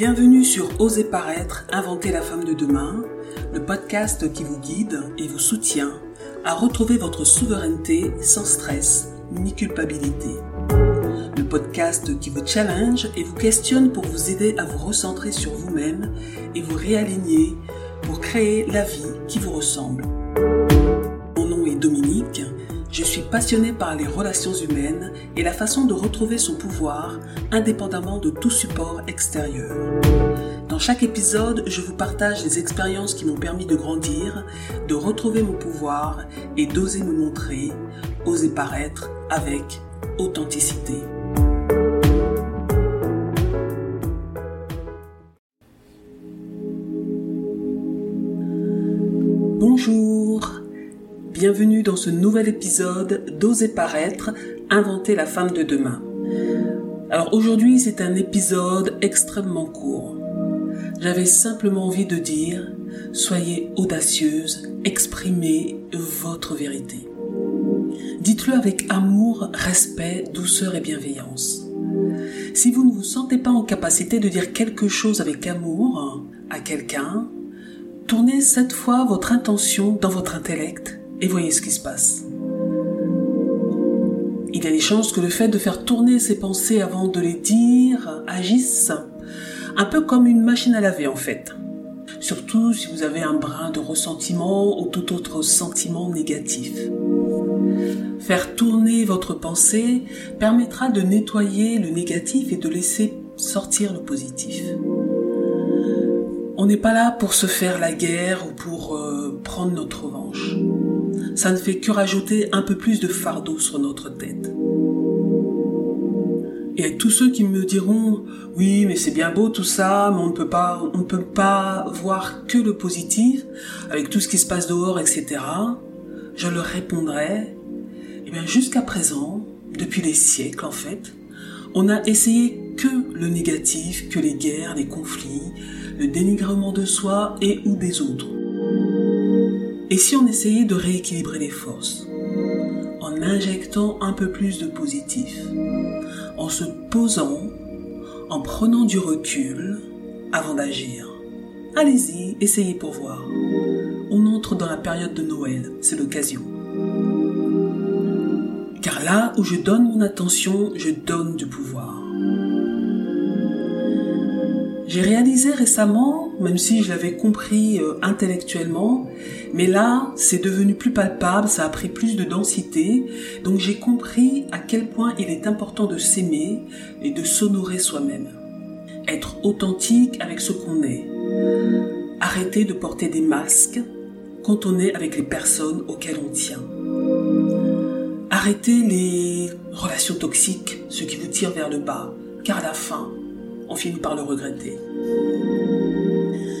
Bienvenue sur Oser paraître, inventer la femme de demain, le podcast qui vous guide et vous soutient à retrouver votre souveraineté sans stress ni culpabilité. Le podcast qui vous challenge et vous questionne pour vous aider à vous recentrer sur vous-même et vous réaligner pour créer la vie qui vous ressemble. Mon nom est Dominique je suis passionnée par les relations humaines et la façon de retrouver son pouvoir indépendamment de tout support extérieur. Dans chaque épisode, je vous partage les expériences qui m'ont permis de grandir, de retrouver mon pouvoir et d'oser me montrer, oser paraître avec authenticité. Bienvenue dans ce nouvel épisode d'Oser paraître, inventer la femme de demain. Alors aujourd'hui c'est un épisode extrêmement court. J'avais simplement envie de dire, soyez audacieuse, exprimez votre vérité. Dites-le avec amour, respect, douceur et bienveillance. Si vous ne vous sentez pas en capacité de dire quelque chose avec amour à quelqu'un, tournez cette fois votre intention dans votre intellect et voyez ce qui se passe. Il y a des chances que le fait de faire tourner ses pensées avant de les dire agisse un peu comme une machine à laver en fait. Surtout si vous avez un brin de ressentiment ou tout autre sentiment négatif. Faire tourner votre pensée permettra de nettoyer le négatif et de laisser sortir le positif. On n'est pas là pour se faire la guerre ou pour euh, prendre notre ça ne fait que rajouter un peu plus de fardeau sur notre tête. Et à tous ceux qui me diront oui mais c'est bien beau tout ça mais on ne peut pas voir que le positif avec tout ce qui se passe dehors etc je leur répondrai eh bien jusqu'à présent depuis des siècles en fait on a essayé que le négatif que les guerres les conflits le dénigrement de soi et ou des autres et si on essayait de rééquilibrer les forces en injectant un peu plus de positif, en se posant, en prenant du recul avant d'agir? Allez-y, essayez pour voir. On entre dans la période de Noël, c'est l'occasion. Car là où je donne mon attention, je donne du pouvoir. J'ai réalisé récemment, même si je l'avais compris euh, intellectuellement, mais là, c'est devenu plus palpable, ça a pris plus de densité, donc j'ai compris à quel point il est important de s'aimer et de s'honorer soi-même. Être authentique avec ce qu'on est. Arrêter de porter des masques quand on est avec les personnes auxquelles on tient. Arrêter les relations toxiques, ce qui vous tire vers le bas, car à la fin, on finit par le regretter.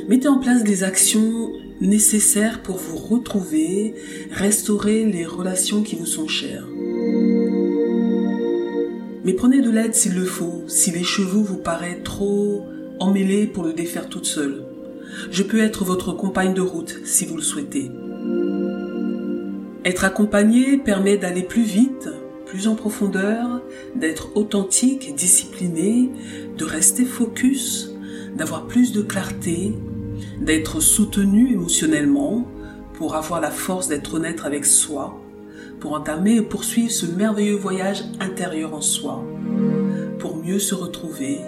Mettez en place des actions nécessaires pour vous retrouver, restaurer les relations qui vous sont chères. Mais prenez de l'aide s'il le faut, si les chevaux vous paraissent trop emmêlés pour le défaire toute seule. Je peux être votre compagne de route si vous le souhaitez. Être accompagné permet d'aller plus vite, plus en profondeur, d'être authentique, discipliné, de rester focus, d'avoir plus de clarté, d'être soutenu émotionnellement pour avoir la force d'être honnête avec soi, pour entamer et poursuivre ce merveilleux voyage intérieur en soi, pour mieux se retrouver,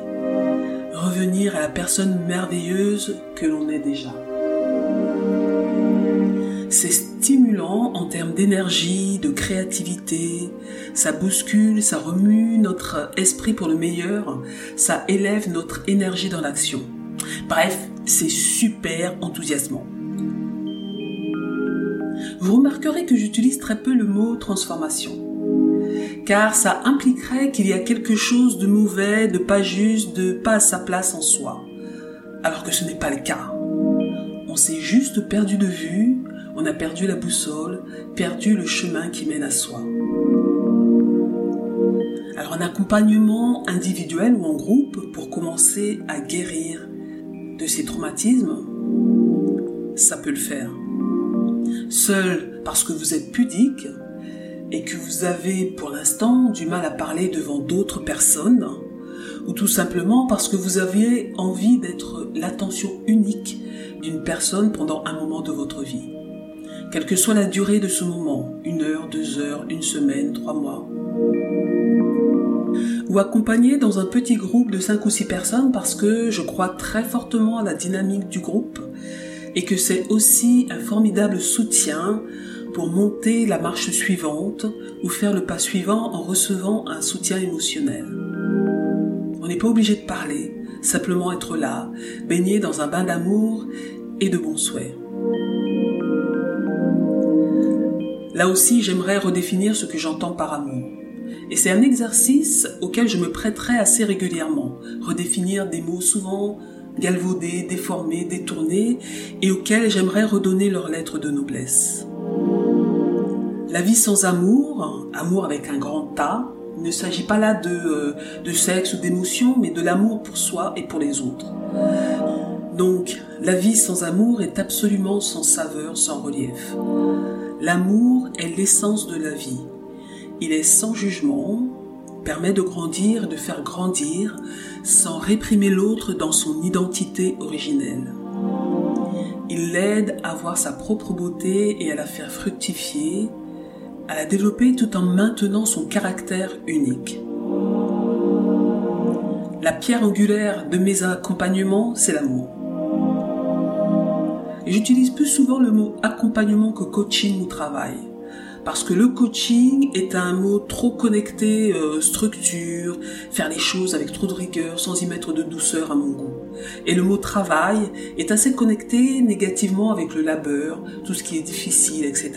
revenir à la personne merveilleuse que l'on est déjà. C'est stimulant en termes d'énergie, de créativité, ça bouscule, ça remue notre esprit pour le meilleur, ça élève notre énergie dans l'action. Bref, c'est super enthousiasmant. Vous remarquerez que j'utilise très peu le mot transformation, car ça impliquerait qu'il y a quelque chose de mauvais, de pas juste, de pas à sa place en soi, alors que ce n'est pas le cas. On s'est juste perdu de vue, on a perdu la boussole, perdu le chemin qui mène à soi. Alors un accompagnement individuel ou en groupe pour commencer à guérir de ces traumatismes, ça peut le faire. Seul parce que vous êtes pudique et que vous avez pour l'instant du mal à parler devant d'autres personnes, ou tout simplement parce que vous aviez envie d'être l'attention unique d'une personne pendant un moment de votre vie. Quelle que soit la durée de ce moment, une heure, deux heures, une semaine, trois mois. Ou accompagné dans un petit groupe de cinq ou six personnes parce que je crois très fortement à la dynamique du groupe et que c'est aussi un formidable soutien pour monter la marche suivante ou faire le pas suivant en recevant un soutien émotionnel. On n'est pas obligé de parler, simplement être là, baigné dans un bain d'amour et de bons souhaits. Là aussi, j'aimerais redéfinir ce que j'entends par amour. Et c'est un exercice auquel je me prêterai assez régulièrement, redéfinir des mots souvent galvaudés, déformés, détournés, et auxquels j'aimerais redonner leur lettre de noblesse. La vie sans amour, amour avec un grand A, ne s'agit pas là de, euh, de sexe ou d'émotion, mais de l'amour pour soi et pour les autres. Donc, la vie sans amour est absolument sans saveur, sans relief. L'amour est l'essence de la vie. Il est sans jugement, permet de grandir de faire grandir sans réprimer l'autre dans son identité originelle. Il l'aide à voir sa propre beauté et à la faire fructifier à la développer tout en maintenant son caractère unique. La pierre angulaire de mes accompagnements, c'est l'amour. J'utilise plus souvent le mot accompagnement que coaching ou travail. Parce que le coaching est un mot trop connecté, euh, structure, faire les choses avec trop de rigueur sans y mettre de douceur à mon goût. Et le mot travail est assez connecté négativement avec le labeur, tout ce qui est difficile, etc.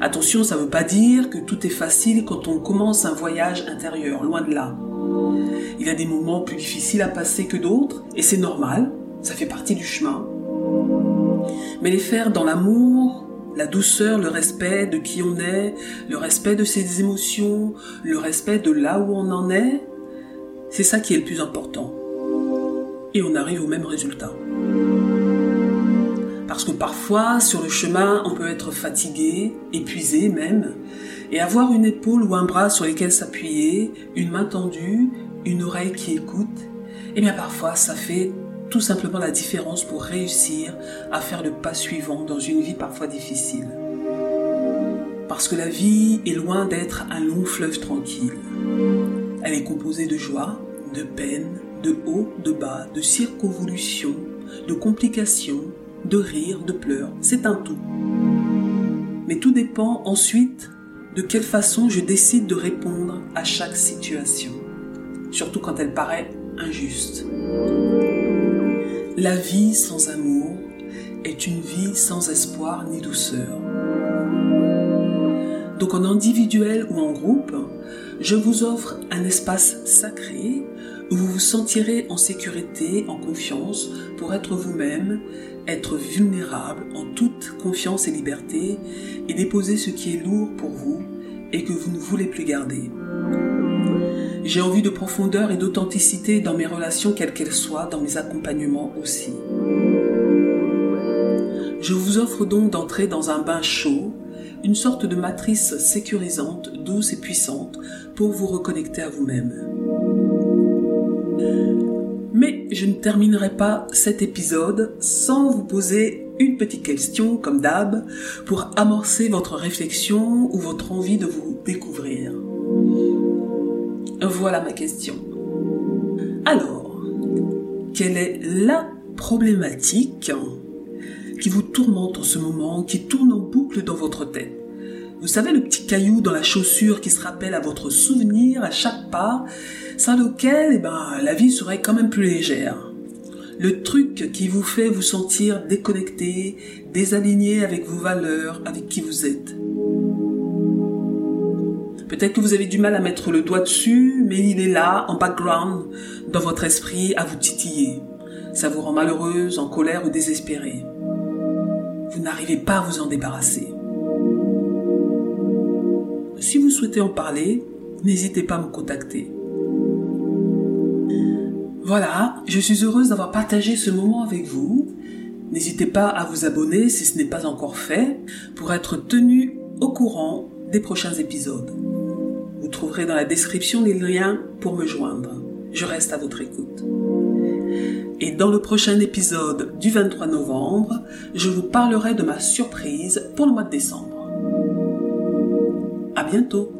Attention, ça ne veut pas dire que tout est facile quand on commence un voyage intérieur, loin de là. Il y a des moments plus difficiles à passer que d'autres, et c'est normal, ça fait partie du chemin. Mais les faire dans l'amour, la douceur, le respect de qui on est, le respect de ses émotions, le respect de là où on en est, c'est ça qui est le plus important. Et on arrive au même résultat. Parce que parfois, sur le chemin, on peut être fatigué, épuisé même, et avoir une épaule ou un bras sur lesquels s'appuyer, une main tendue, une oreille qui écoute, et eh bien parfois ça fait tout simplement la différence pour réussir à faire le pas suivant dans une vie parfois difficile. Parce que la vie est loin d'être un long fleuve tranquille. Elle est composée de joie, de peine, de haut, de bas, de circonvolutions, de complications, de rire, de pleurs, c'est un tout. Mais tout dépend ensuite de quelle façon je décide de répondre à chaque situation, surtout quand elle paraît injuste. La vie sans amour est une vie sans espoir ni douceur. Donc en individuel ou en groupe, je vous offre un espace sacré où vous vous sentirez en sécurité, en confiance pour être vous-même, être vulnérable en toute confiance et liberté et déposer ce qui est lourd pour vous et que vous ne voulez plus garder. J'ai envie de profondeur et d'authenticité dans mes relations quelles qu'elles soient, dans mes accompagnements aussi. Je vous offre donc d'entrer dans un bain chaud une sorte de matrice sécurisante, douce et puissante pour vous reconnecter à vous-même. Mais je ne terminerai pas cet épisode sans vous poser une petite question, comme d'hab, pour amorcer votre réflexion ou votre envie de vous découvrir. Voilà ma question. Alors, quelle est la problématique qui vous tourmente en ce moment, qui tourne en boucle dans votre tête? Vous savez le petit caillou dans la chaussure qui se rappelle à votre souvenir à chaque pas, sans lequel eh ben, la vie serait quand même plus légère. Le truc qui vous fait vous sentir déconnecté, désaligné avec vos valeurs, avec qui vous êtes. Peut-être que vous avez du mal à mettre le doigt dessus, mais il est là, en background, dans votre esprit, à vous titiller. Ça vous rend malheureuse, en colère ou désespérée vous n'arrivez pas à vous en débarrasser. Si vous souhaitez en parler, n'hésitez pas à me contacter. Voilà, je suis heureuse d'avoir partagé ce moment avec vous. N'hésitez pas à vous abonner si ce n'est pas encore fait pour être tenu au courant des prochains épisodes. Trouverez dans la description les liens pour me joindre. Je reste à votre écoute. Et dans le prochain épisode du 23 novembre, je vous parlerai de ma surprise pour le mois de décembre. À bientôt!